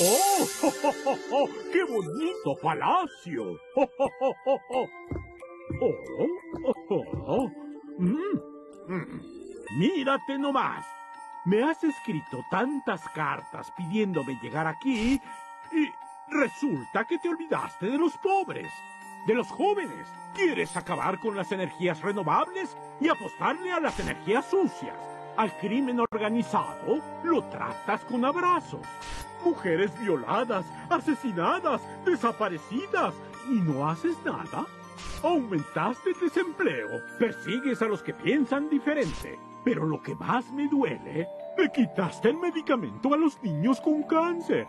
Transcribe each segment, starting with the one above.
¡Oh! oh, qué bonito palacio! ¡Oh! oh, Mírate nomás. Me has escrito tantas cartas pidiéndome llegar aquí y resulta que te olvidaste de los pobres, de los jóvenes. Quieres acabar con las energías renovables y apostarle a las energías sucias. Al crimen organizado lo tratas con abrazos. Mujeres violadas, asesinadas, desaparecidas. ¿Y no haces nada? Aumentaste el desempleo. Persigues a los que piensan diferente. Pero lo que más me duele, me quitaste el medicamento a los niños con cáncer.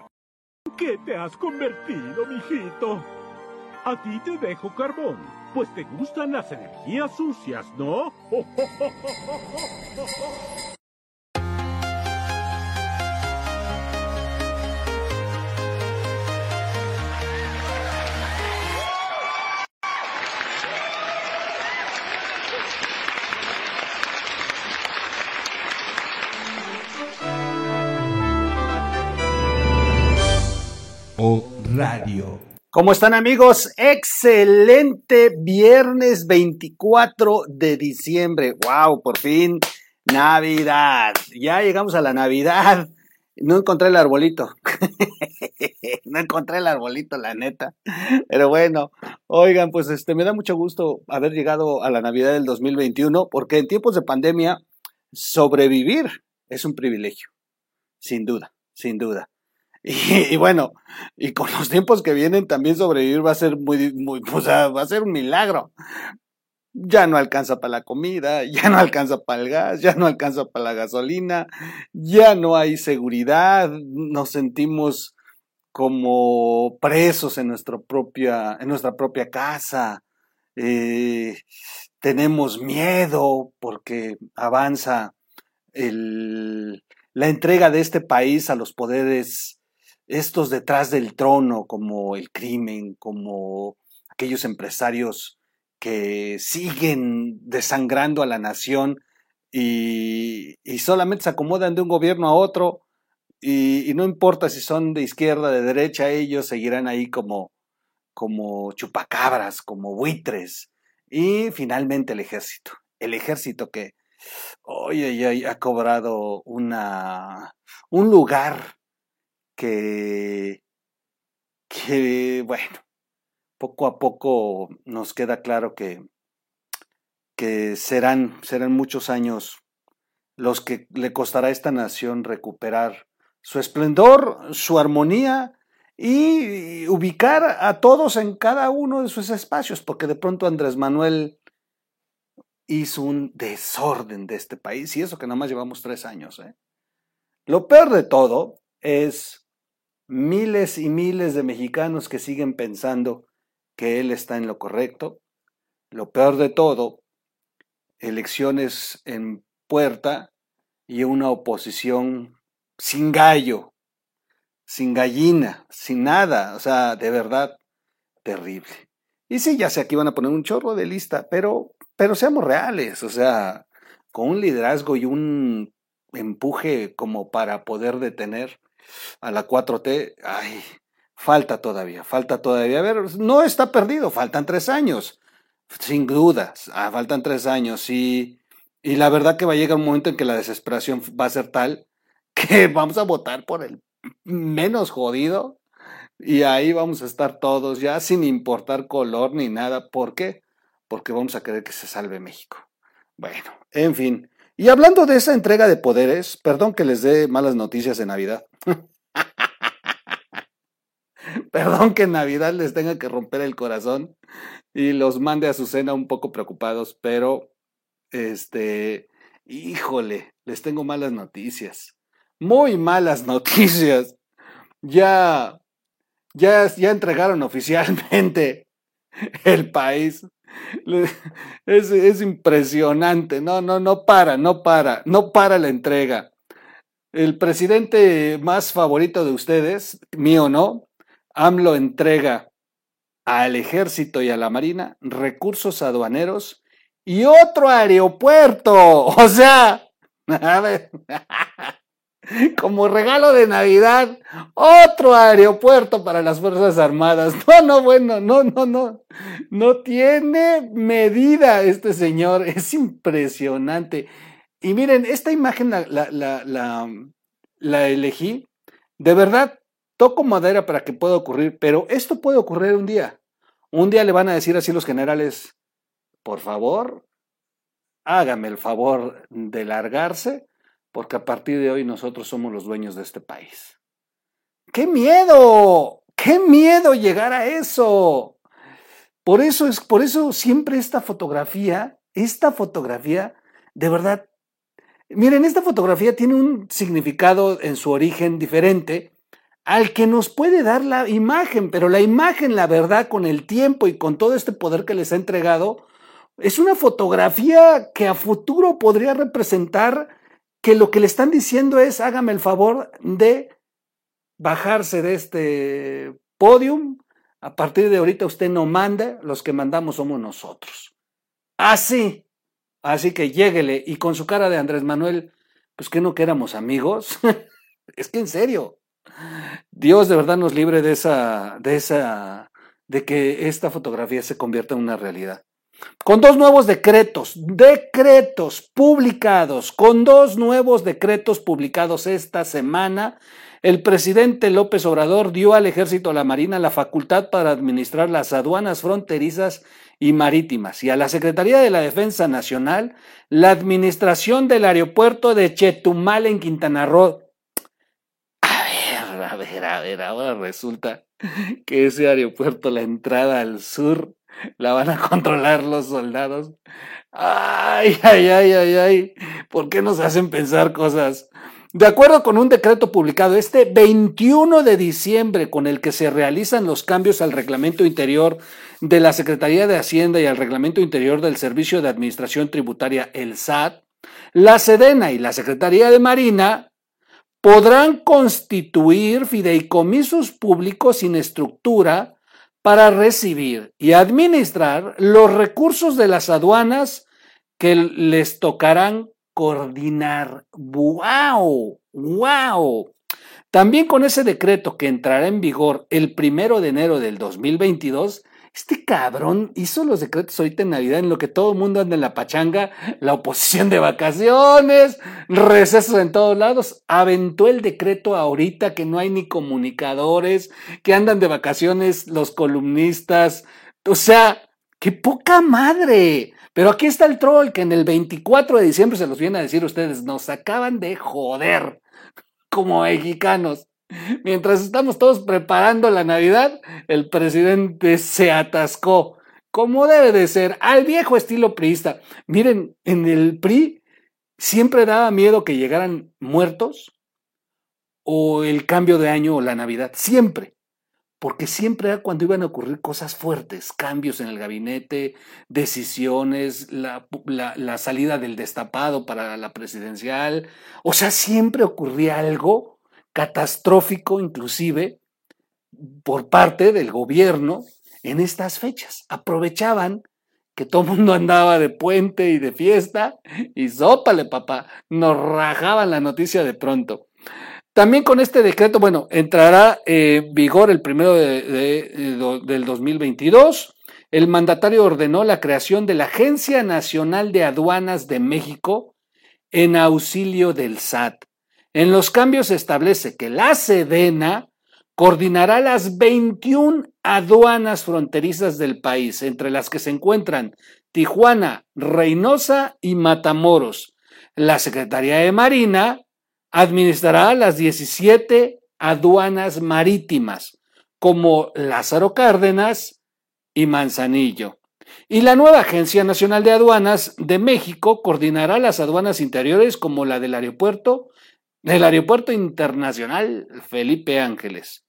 ¿Qué te has convertido, mijito? A ti te dejo carbón, pues te gustan las energías sucias, ¿no? ¿Cómo están amigos? Excelente viernes 24 de diciembre. ¡Wow! Por fin, Navidad. Ya llegamos a la Navidad. No encontré el arbolito. no encontré el arbolito, la neta. Pero bueno, oigan, pues este me da mucho gusto haber llegado a la Navidad del 2021 porque en tiempos de pandemia sobrevivir es un privilegio. Sin duda, sin duda. Y, bueno, y con los tiempos que vienen también sobrevivir va a ser muy, muy, o sea, va a ser un milagro. Ya no alcanza para la comida, ya no alcanza para el gas, ya no alcanza para la gasolina, ya no hay seguridad, nos sentimos como presos en nuestra propia, en nuestra propia casa. Eh, tenemos miedo porque avanza el, la entrega de este país a los poderes estos detrás del trono, como el crimen, como aquellos empresarios que siguen desangrando a la nación y, solamente se acomodan de un gobierno a otro y, no importa si son de izquierda, de derecha, ellos seguirán ahí como, como chupacabras, como buitres. Y finalmente el ejército, el ejército que hoy ha cobrado una, un lugar que, que, bueno, poco a poco nos queda claro que, que serán, serán muchos años los que le costará a esta nación recuperar su esplendor, su armonía y ubicar a todos en cada uno de sus espacios, porque de pronto Andrés Manuel hizo un desorden de este país y eso que nada más llevamos tres años. ¿eh? Lo peor de todo es miles y miles de mexicanos que siguen pensando que él está en lo correcto. Lo peor de todo, elecciones en puerta y una oposición sin gallo, sin gallina, sin nada, o sea, de verdad, terrible. Y sí, ya sé, aquí van a poner un chorro de lista, pero, pero seamos reales, o sea, con un liderazgo y un empuje como para poder detener a la 4T, ay, falta todavía, falta todavía. A ver, no está perdido, faltan tres años, sin dudas, ah, faltan tres años y, y la verdad que va a llegar un momento en que la desesperación va a ser tal que vamos a votar por el menos jodido y ahí vamos a estar todos ya sin importar color ni nada. ¿Por qué? Porque vamos a querer que se salve México. Bueno, en fin. Y hablando de esa entrega de poderes, perdón que les dé malas noticias de Navidad. perdón que en Navidad les tenga que romper el corazón y los mande a su cena un poco preocupados, pero este, híjole, les tengo malas noticias. Muy malas noticias. Ya ya ya entregaron oficialmente el país es, es impresionante, no, no, no para, no para, no para la entrega. El presidente más favorito de ustedes, mío no, AMLO entrega al ejército y a la marina recursos aduaneros y otro aeropuerto. O sea, a ver, como regalo de Navidad, otro aeropuerto para las Fuerzas Armadas. No, no, bueno, no, no, no. No tiene medida este señor. Es impresionante. Y miren, esta imagen la, elegí. De verdad, toco madera para que pueda ocurrir, pero esto puede ocurrir un día. Un día le van a decir así los generales, por favor, hágame el favor de largarse porque a partir de hoy nosotros somos los dueños de este país. ¡Qué miedo! ¡Qué miedo llegar a eso! Por eso es, por eso siempre esta fotografía, esta fotografía, de verdad, miren, esta fotografía tiene un significado en su origen diferente al que nos puede dar la imagen, pero la imagen, la verdad, con el tiempo y con todo este poder que les ha entregado, es una fotografía que a futuro podría representar que lo que le están diciendo es hágame el favor de bajarse de este podium. A partir de ahorita usted no manda, los que mandamos somos nosotros. Así. Así que lléguele y con su cara de Andrés Manuel, pues que no que éramos amigos. es que en serio. Dios de verdad nos libre de esa, de esa, de que esta fotografía se convierta en una realidad con dos nuevos decretos, decretos publicados, con dos nuevos decretos publicados esta semana, el presidente López Obrador dio al ejército a la Marina la facultad para administrar las aduanas fronterizas y marítimas y a la Secretaría de la Defensa Nacional la administración del aeropuerto de Chetumal en Quintana Roo. A ver, a ver, a ver, ahora resulta que ese aeropuerto, la entrada al sur, la van a controlar los soldados. Ay, ay, ay, ay, ay. ¿Por qué nos hacen pensar cosas? De acuerdo con un decreto publicado este 21 de diciembre con el que se realizan los cambios al reglamento interior de la Secretaría de Hacienda y al reglamento interior del Servicio de Administración Tributaria, el SAT, la Sedena y la Secretaría de Marina podrán constituir fideicomisos públicos sin estructura para recibir y administrar los recursos de las aduanas que les tocarán coordinar. ¡Wow! ¡Wow! También con ese decreto que entrará en vigor el primero de enero del 2022, este cabrón hizo los decretos ahorita en Navidad en lo que todo el mundo anda en la pachanga, la oposición de vacaciones, recesos en todos lados. Aventó el decreto ahorita que no hay ni comunicadores, que andan de vacaciones los columnistas. O sea, qué poca madre. Pero aquí está el troll que en el 24 de diciembre se los viene a decir ustedes, nos acaban de joder como mexicanos. Mientras estamos todos preparando la Navidad, el presidente se atascó, como debe de ser, al viejo estilo priista. Miren, en el PRI siempre daba miedo que llegaran muertos o el cambio de año o la Navidad, siempre. Porque siempre era cuando iban a ocurrir cosas fuertes, cambios en el gabinete, decisiones, la, la salida del destapado para la presidencial. O sea, siempre ocurría algo catastrófico inclusive por parte del gobierno en estas fechas. Aprovechaban que todo el mundo andaba de puente y de fiesta y sópale papá, nos rajaban la noticia de pronto. También con este decreto, bueno, entrará en vigor el primero de, del 2022. El mandatario ordenó la creación de la Agencia Nacional de Aduanas de México en auxilio del SAT. En los cambios se establece que la Sedena coordinará las 21 aduanas fronterizas del país, entre las que se encuentran Tijuana, Reynosa y Matamoros. La Secretaría de Marina administrará las 17 aduanas marítimas, como Lázaro Cárdenas y Manzanillo. Y la nueva Agencia Nacional de Aduanas de México coordinará las aduanas interiores como la del aeropuerto del Aeropuerto Internacional Felipe Ángeles.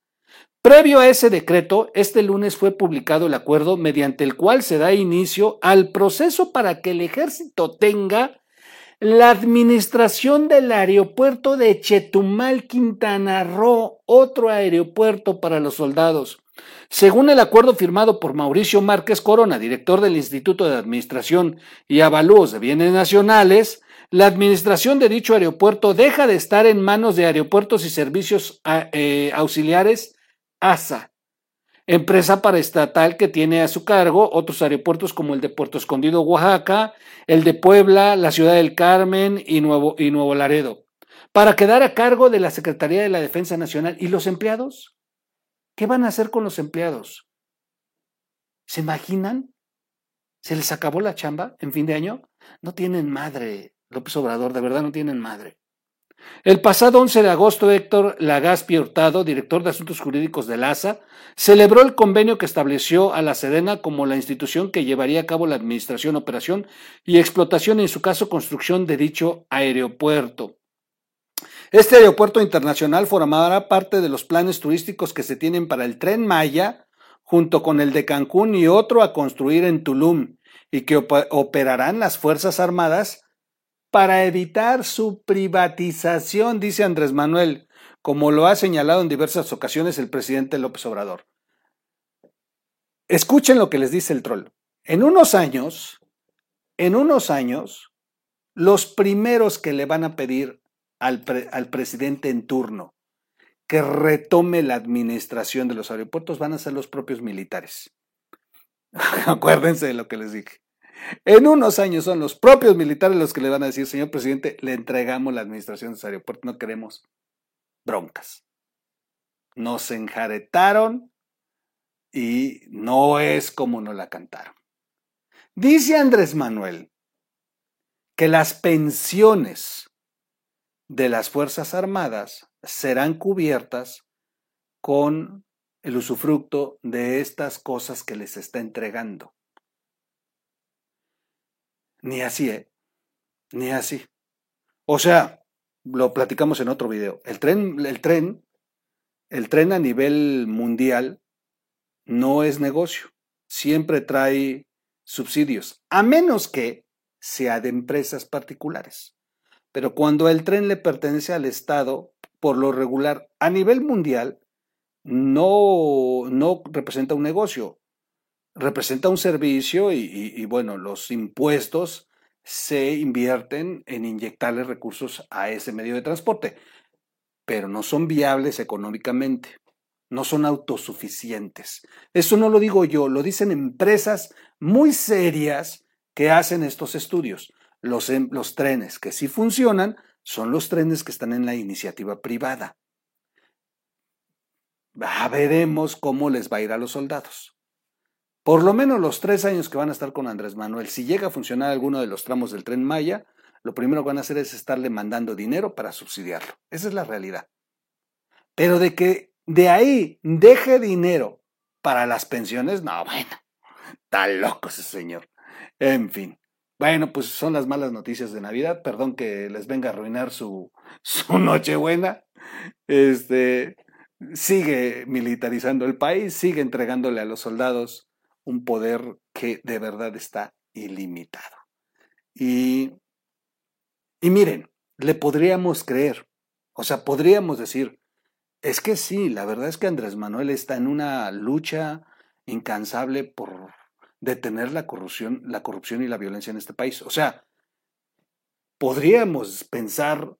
Previo a ese decreto, este lunes fue publicado el acuerdo mediante el cual se da inicio al proceso para que el ejército tenga la administración del aeropuerto de Chetumal, Quintana Roo, otro aeropuerto para los soldados. Según el acuerdo firmado por Mauricio Márquez Corona, director del Instituto de Administración y Avalúos de Bienes Nacionales, la administración de dicho aeropuerto deja de estar en manos de Aeropuertos y Servicios eh, Auxiliares ASA, empresa paraestatal que tiene a su cargo otros aeropuertos como el de Puerto Escondido, Oaxaca, el de Puebla, la Ciudad del Carmen y Nuevo, y Nuevo Laredo, para quedar a cargo de la Secretaría de la Defensa Nacional. ¿Y los empleados? ¿Qué van a hacer con los empleados? ¿Se imaginan? ¿Se les acabó la chamba en fin de año? No tienen madre, López Obrador, de verdad no tienen madre. El pasado 11 de agosto, Héctor Lagaspi Hurtado, director de Asuntos Jurídicos del ASA, celebró el convenio que estableció a la Sedena como la institución que llevaría a cabo la administración, operación y explotación, en su caso construcción de dicho aeropuerto. Este aeropuerto internacional formará parte de los planes turísticos que se tienen para el tren Maya, junto con el de Cancún y otro a construir en Tulum, y que operarán las Fuerzas Armadas para evitar su privatización, dice Andrés Manuel, como lo ha señalado en diversas ocasiones el presidente López Obrador. Escuchen lo que les dice el troll. En unos años, en unos años, los primeros que le van a pedir al, al presidente en turno que retome la administración de los aeropuertos van a ser los propios militares. Acuérdense de lo que les dije. En unos años son los propios militares los que le van a decir, señor presidente, le entregamos la administración de ese aeropuerto, no queremos broncas. Nos enjaretaron y no es como nos la cantaron. Dice Andrés Manuel que las pensiones de las Fuerzas Armadas serán cubiertas con el usufructo de estas cosas que les está entregando. Ni así, ¿eh? Ni así. O sea, lo platicamos en otro video. El tren, el tren, el tren a nivel mundial no es negocio. Siempre trae subsidios, a menos que sea de empresas particulares. Pero cuando el tren le pertenece al Estado, por lo regular, a nivel mundial, no, no representa un negocio representa un servicio y, bueno, los impuestos se invierten en inyectarle recursos a ese medio de transporte, pero no son viables económicamente, no son autosuficientes. Eso no lo digo yo, lo dicen empresas muy serias que hacen estos estudios. Los, em, los trenes que sí funcionan son los trenes que están en la iniciativa privada. veremos cómo les va a ir a los soldados por lo menos los tres años que van a estar con Andrés Manuel, si llega a funcionar alguno de los tramos del tren Maya, lo primero que van a hacer es estarle mandando dinero para subsidiarlo. Esa es la realidad. Pero de que de ahí deje dinero para las pensiones, no, bueno, está loco ese señor. En fin. Bueno, pues son las malas noticias de Navidad. Perdón que les venga a arruinar su, su Nochebuena. Este sigue militarizando el país, sigue entregándole a los soldados un poder que de verdad está ilimitado. Y, y miren, le podríamos creer, o sea, podríamos decir, es que sí, la verdad es que Andrés Manuel está en una lucha incansable por detener la corrupción, la corrupción y la violencia en este país. O sea, podríamos pensar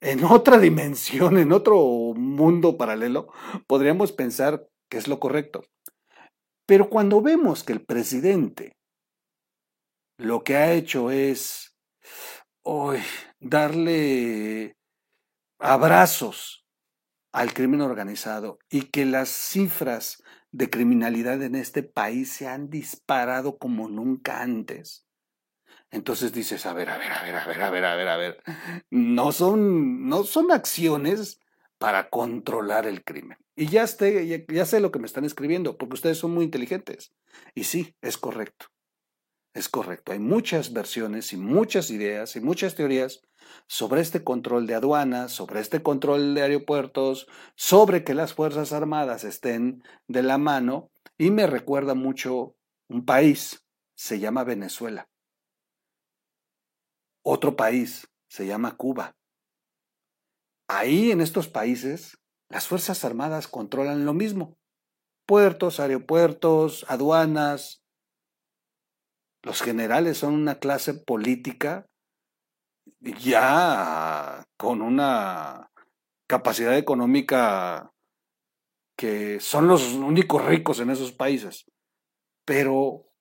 en otra dimensión, en otro mundo paralelo, podríamos pensar que es lo correcto. Pero cuando vemos que el presidente lo que ha hecho es darle abrazos al crimen organizado y que las cifras de criminalidad en este país se han disparado como nunca antes. Entonces dices, a ver, a ver, a ver, a ver, a ver, a ver, a ver, no son, no son acciones para controlar el crimen. Y ya, sé lo que me están escribiendo, porque ustedes son muy inteligentes. Y sí, es correcto. Es correcto. Hay muchas versiones y muchas ideas y muchas teorías sobre este control de aduanas, sobre este control de aeropuertos, sobre que las Fuerzas Armadas estén de la mano. Y me recuerda mucho un país, se llama Venezuela. Otro país, se llama Cuba. Ahí en estos países las Fuerzas Armadas controlan lo mismo. Puertos, aeropuertos, aduanas. Los generales son una clase política ya con una capacidad económica que son los únicos ricos en esos países, pero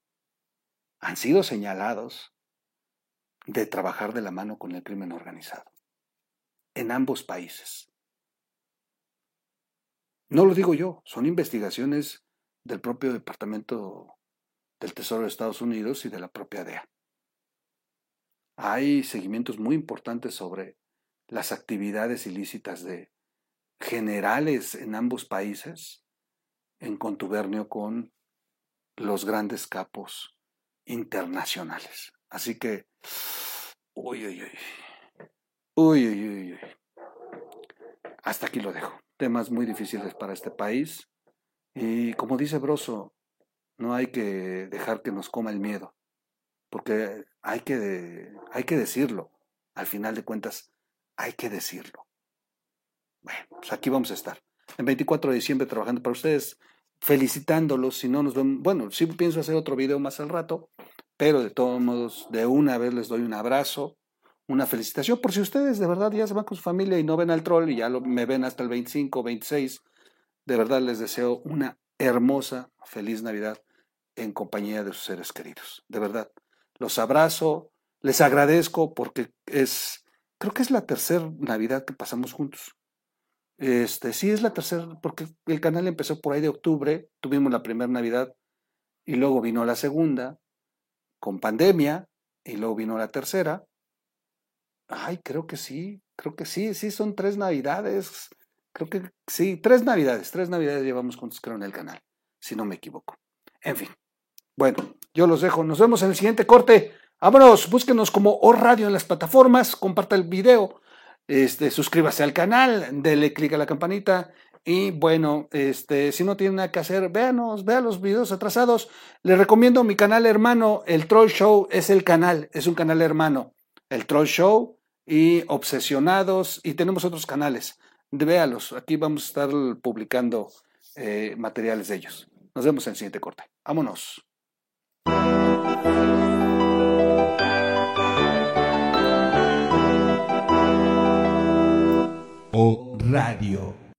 han sido señalados de trabajar de la mano con el crimen organizado en ambos países. No lo digo yo, son investigaciones del propio Departamento del Tesoro de Estados Unidos y de la propia DEA. Hay seguimientos muy importantes sobre las actividades ilícitas de generales en ambos países en contubernio con los grandes capos internacionales. Así que, uy, uy, uy, uy, uy, uy, uy. Hasta aquí lo dejo. Temas muy difíciles para este país. Y como dice Broso, no hay que dejar que nos coma el miedo, porque hay que, hay que decirlo. Al final de cuentas, hay que decirlo. Bueno, pues aquí vamos a estar. En 24 de diciembre trabajando para ustedes, felicitándolos. Si no nos ven, bueno, sí pienso hacer otro video más al rato, pero de todos modos, de una vez les doy un abrazo, una felicitación. Por si ustedes de verdad ya se van con su familia y no ven al troll y ya lo, me ven hasta el 25, 26, de verdad les deseo una hermosa, feliz Navidad en compañía de sus seres queridos. De verdad, los abrazo, les agradezco porque es, creo que es la tercera Navidad que pasamos juntos. Este, sí, es la tercera, porque el canal empezó por ahí de octubre, tuvimos la primera Navidad y luego vino la segunda con pandemia y luego vino la tercera. Ay, creo que sí, creo que sí, sí, son tres Navidades. Creo que sí, tres Navidades, tres Navidades llevamos juntos, creo, en el canal, si no me equivoco. En fin, bueno, yo los dejo. Nos vemos en el siguiente corte. Vámonos, búsquenos como O Radio en las plataformas, comparta el video, este, suscríbase al canal, dele clic a la campanita y bueno, este, si no tiene nada que hacer, véanos, vea los videos atrasados. Les recomiendo mi canal hermano, el Troll Show es el canal, es un canal hermano. El Troll Show y Obsesionados y tenemos otros canales. Véalos, aquí vamos a estar publicando eh, materiales de ellos. Nos vemos en el siguiente corte. Vámonos. O Radio.